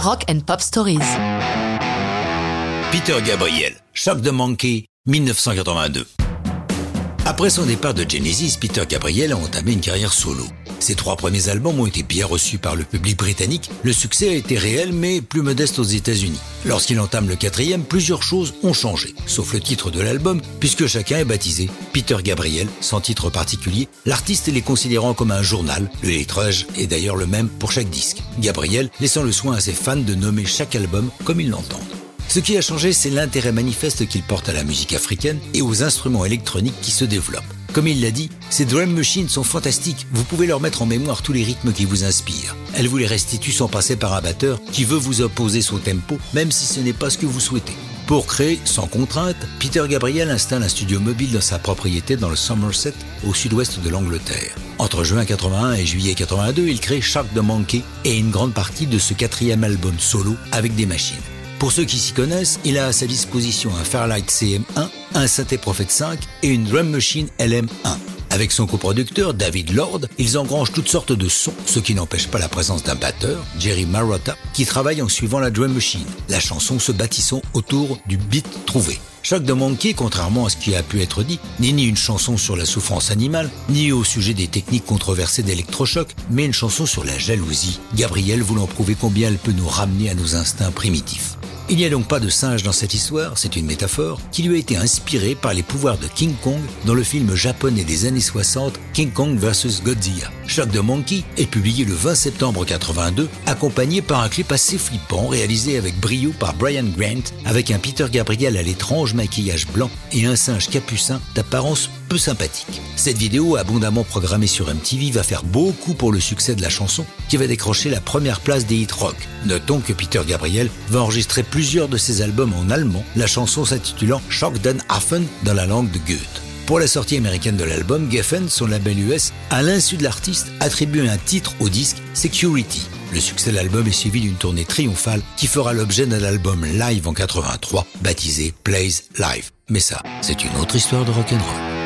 Rock and Pop Stories. Peter Gabriel, Choc de Monkey, 1982. Après son départ de Genesis, Peter Gabriel a entamé une carrière solo. Ses trois premiers albums ont été bien reçus par le public britannique. Le succès a été réel, mais plus modeste aux États-Unis. Lorsqu'il entame le quatrième, plusieurs choses ont changé, sauf le titre de l'album, puisque chacun est baptisé Peter Gabriel, sans titre particulier, l'artiste les considérant comme un journal. Le lettrage est d'ailleurs le même pour chaque disque. Gabriel laissant le soin à ses fans de nommer chaque album comme ils l'entendent. Ce qui a changé, c'est l'intérêt manifeste qu'il porte à la musique africaine et aux instruments électroniques qui se développent. Comme il l'a dit, ces drum machines sont fantastiques. Vous pouvez leur mettre en mémoire tous les rythmes qui vous inspirent. Elles vous les restituent sans passer par un batteur qui veut vous opposer son tempo, même si ce n'est pas ce que vous souhaitez. Pour créer, sans contrainte, Peter Gabriel installe un studio mobile dans sa propriété dans le Somerset, au sud-ouest de l'Angleterre. Entre juin 81 et juillet 82, il crée Shark the Monkey et une grande partie de ce quatrième album solo avec des machines. Pour ceux qui s'y connaissent, il a à sa disposition un Fairlight CM1, un Synthé Prophet 5 et une Drum Machine LM1. Avec son coproducteur David Lord, ils engrangent toutes sortes de sons, ce qui n'empêche pas la présence d'un batteur, Jerry Marotta, qui travaille en suivant la drum machine, la chanson se bâtissant autour du beat trouvé. Choc de Monkey, contrairement à ce qui a pu être dit, n'est ni une chanson sur la souffrance animale, ni au sujet des techniques controversées d'électrochoc, mais une chanson sur la jalousie, Gabriel voulant prouver combien elle peut nous ramener à nos instincts primitifs. Il n'y a donc pas de singe dans cette histoire, c'est une métaphore qui lui a été inspirée par les pouvoirs de King Kong dans le film japonais des années 60 King Kong vs Godzilla. Shock de Monkey est publié le 20 septembre 82, accompagné par un clip assez flippant réalisé avec brio par Brian Grant, avec un Peter Gabriel à l'étrange maquillage blanc et un singe capucin d'apparence peu sympathique. Cette vidéo, abondamment programmée sur MTV, va faire beaucoup pour le succès de la chanson, qui va décrocher la première place des hit rock. Notons que Peter Gabriel va enregistrer plusieurs de ses albums en allemand, la chanson s'intitulant Schock den Affen dans la langue de Goethe. Pour la sortie américaine de l'album, Geffen, son label US, à l'insu de l'artiste, attribue un titre au disque Security. Le succès de l'album est suivi d'une tournée triomphale qui fera l'objet d'un album live en 83 baptisé Plays Live. Mais ça, c'est une autre histoire de rock'n'roll.